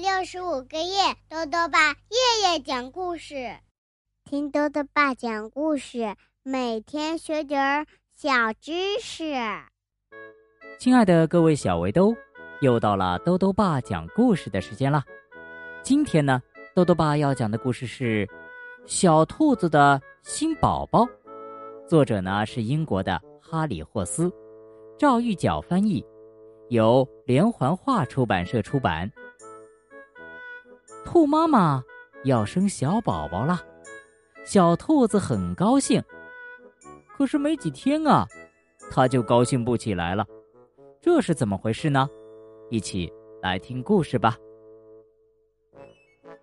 六十五个夜，豆豆爸夜夜讲故事，听豆豆爸讲故事，每天学点儿小知识。亲爱的各位小围兜，又到了豆豆爸讲故事的时间了。今天呢，豆豆爸要讲的故事是《小兔子的新宝宝》，作者呢是英国的哈里霍斯，赵玉角翻译，由连环画出版社出版。兔妈妈要生小宝宝了，小兔子很高兴。可是没几天啊，它就高兴不起来了。这是怎么回事呢？一起来听故事吧。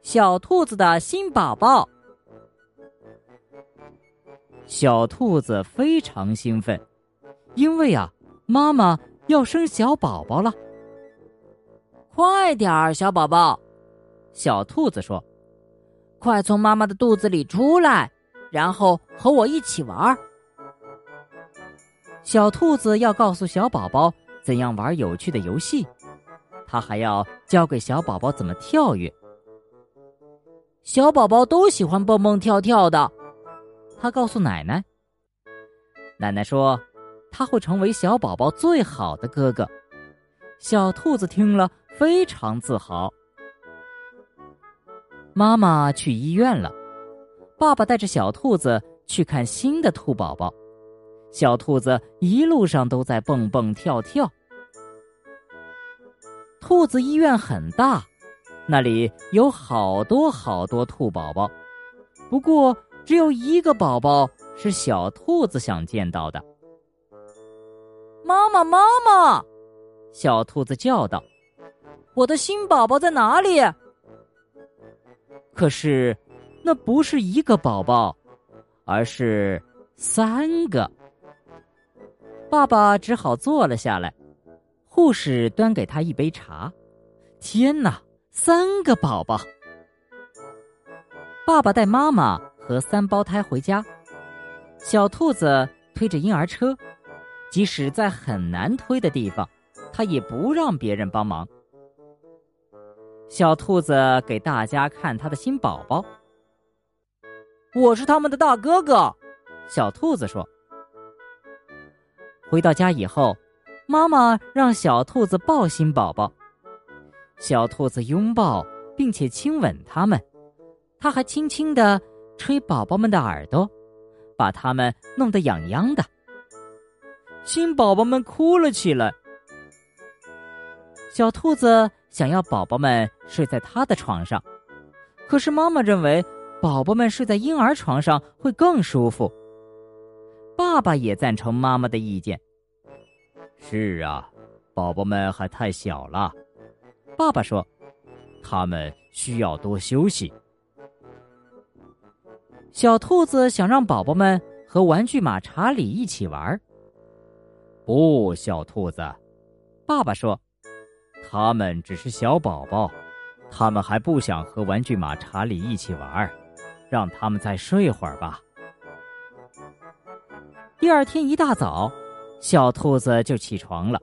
小兔子的新宝宝，小兔子非常兴奋，因为啊，妈妈要生小宝宝了。快点儿，小宝宝！小兔子说：“快从妈妈的肚子里出来，然后和我一起玩。”小兔子要告诉小宝宝怎样玩有趣的游戏，它还要教给小宝宝怎么跳跃。小宝宝都喜欢蹦蹦跳跳的，他告诉奶奶。奶奶说：“他会成为小宝宝最好的哥哥。”小兔子听了非常自豪。妈妈去医院了，爸爸带着小兔子去看新的兔宝宝。小兔子一路上都在蹦蹦跳跳。兔子医院很大，那里有好多好多兔宝宝，不过只有一个宝宝是小兔子想见到的。妈妈，妈妈！小兔子叫道：“我的新宝宝在哪里？”可是，那不是一个宝宝，而是三个。爸爸只好坐了下来。护士端给他一杯茶。天哪，三个宝宝！爸爸带妈妈和三胞胎回家。小兔子推着婴儿车，即使在很难推的地方，它也不让别人帮忙。小兔子给大家看它的新宝宝。我是他们的大哥哥，小兔子说。回到家以后，妈妈让小兔子抱新宝宝。小兔子拥抱并且亲吻他们，它还轻轻的吹宝宝们的耳朵，把他们弄得痒痒的。新宝宝们哭了起来。小兔子。想要宝宝们睡在他的床上，可是妈妈认为宝宝们睡在婴儿床上会更舒服。爸爸也赞成妈妈的意见。是啊，宝宝们还太小了，爸爸说，他们需要多休息。小兔子想让宝宝们和玩具马查理一起玩。不，小兔子，爸爸说。他们只是小宝宝，他们还不想和玩具马查理一起玩，让他们再睡会儿吧。第二天一大早，小兔子就起床了，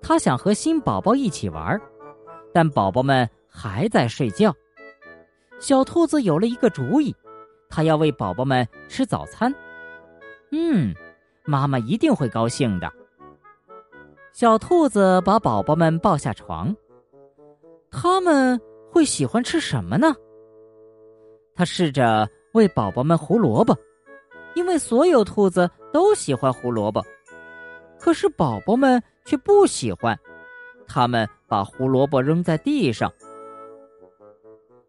它想和新宝宝一起玩，但宝宝们还在睡觉。小兔子有了一个主意，它要喂宝宝们吃早餐。嗯，妈妈一定会高兴的。小兔子把宝宝们抱下床，他们会喜欢吃什么呢？他试着喂宝宝们胡萝卜，因为所有兔子都喜欢胡萝卜，可是宝宝们却不喜欢，他们把胡萝卜扔在地上。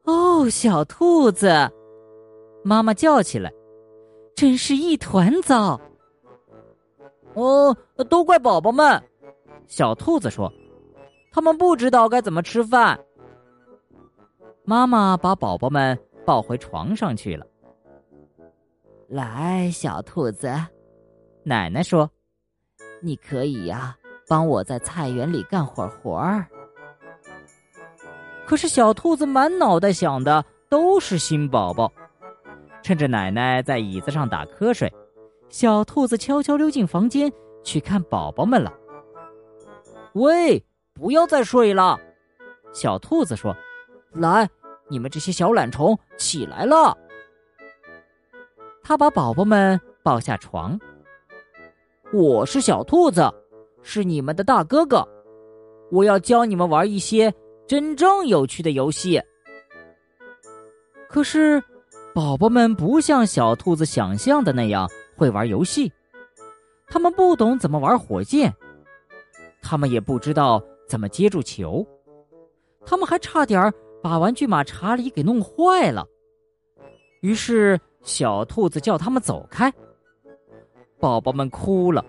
哦，小兔子，妈妈叫起来，真是一团糟。哦，都怪宝宝们。小兔子说：“他们不知道该怎么吃饭。”妈妈把宝宝们抱回床上去了。来，小兔子，奶奶说：“你可以呀，帮我在菜园里干会儿活儿。”可是小兔子满脑袋想的都是新宝宝。趁着奶奶在椅子上打瞌睡，小兔子悄悄溜进房间去看宝宝们了。喂，不要再睡了，小兔子说：“来，你们这些小懒虫，起来了。他把宝宝们抱下床。我是小兔子，是你们的大哥哥。我要教你们玩一些真正有趣的游戏。可是，宝宝们不像小兔子想象的那样会玩游戏，他们不懂怎么玩火箭，他们也不知道怎么接住球，他们还差点把玩具马查理给弄坏了。于是，小兔子叫他们走开。宝宝们哭了，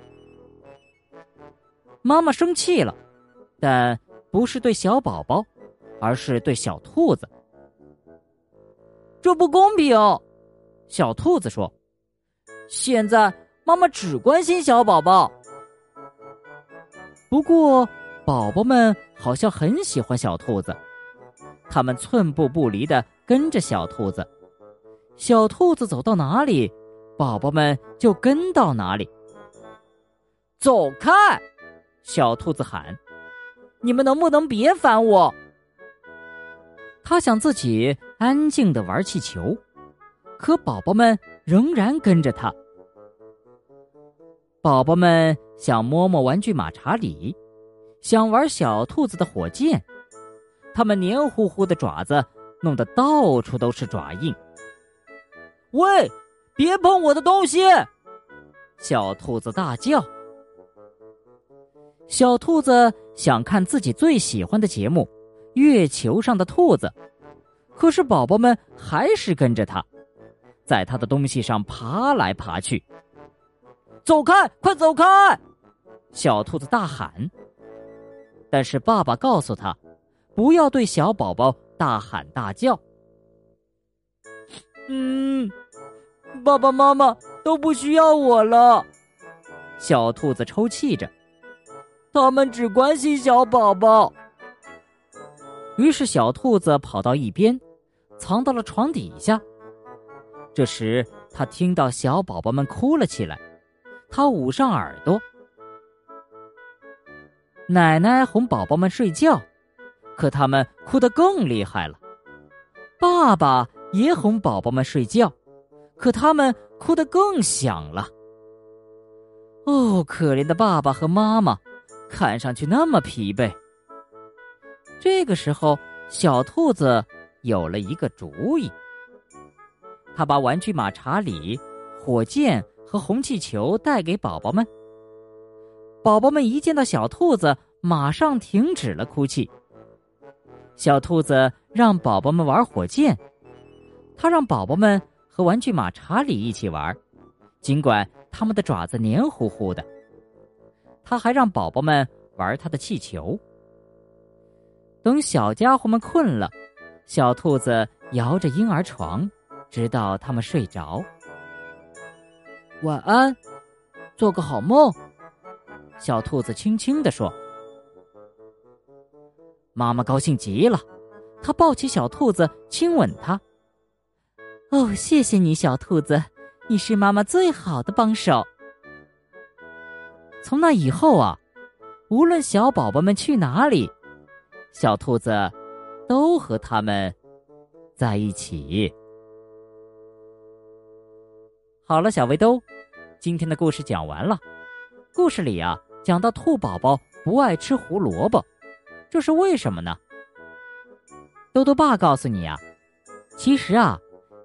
妈妈生气了。但不是对小宝宝，而是对小兔子。这不公平，小兔子说：“现在妈妈只关心小宝宝。”不过，宝宝们好像很喜欢小兔子，他们寸步不离的跟着小兔子。小兔子走到哪里，宝宝们就跟到哪里。走开！小兔子喊。你们能不能别烦我？他想自己安静的玩气球，可宝宝们仍然跟着他。宝宝们想摸摸玩具马查理，想玩小兔子的火箭，他们黏糊糊的爪子弄得到处都是爪印。喂，别碰我的东西！小兔子大叫。小兔子想看自己最喜欢的节目《月球上的兔子》，可是宝宝们还是跟着他，在他的东西上爬来爬去。走开，快走开！小兔子大喊。但是爸爸告诉他，不要对小宝宝大喊大叫。嗯，爸爸妈妈都不需要我了。小兔子抽泣着。他们只关心小宝宝。于是，小兔子跑到一边，藏到了床底下。这时，他听到小宝宝们哭了起来，他捂上耳朵。奶奶哄宝宝们睡觉，可他们哭得更厉害了。爸爸也哄宝宝们睡觉，可他们哭得更响了。哦，可怜的爸爸和妈妈！看上去那么疲惫。这个时候，小兔子有了一个主意。他把玩具马查理、火箭红气球带给宝宝们。宝宝们一见到小兔子，马上停止了哭泣。小兔子让宝宝们玩火箭，他让宝宝们和玩具马查理一起玩，尽管他们的爪子黏糊糊的。他还让宝宝们玩他的气球。等小家伙们困了，小兔子摇着婴儿床，直到他们睡着。晚安，做个好梦。小兔子轻轻地说。妈妈高兴极了，她抱起小兔子，亲吻它。哦，谢谢你，小兔子，你是妈妈最好的帮手。从那以后啊，无论小宝宝们去哪里，小兔子都和他们在一起。好了，小围兜，今天的故事讲完了。故事里啊，讲到兔宝宝不爱吃胡萝卜，这是为什么呢？豆豆爸告诉你啊，其实啊，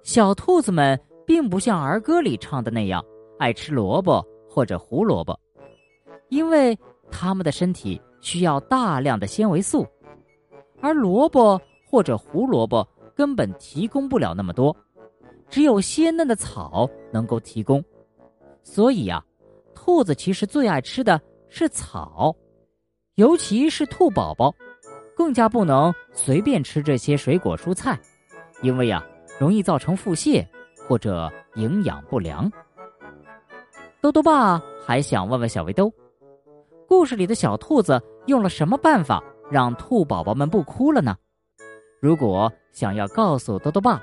小兔子们并不像儿歌里唱的那样爱吃萝卜或者胡萝卜。因为它们的身体需要大量的纤维素，而萝卜或者胡萝卜根本提供不了那么多，只有鲜嫩的草能够提供。所以呀，兔子其实最爱吃的是草，尤其是兔宝宝，更加不能随便吃这些水果蔬菜，因为呀，容易造成腹泻或者营养不良。豆豆爸还想问问小围兜。故事里的小兔子用了什么办法让兔宝宝们不哭了呢？如果想要告诉兜兜爸，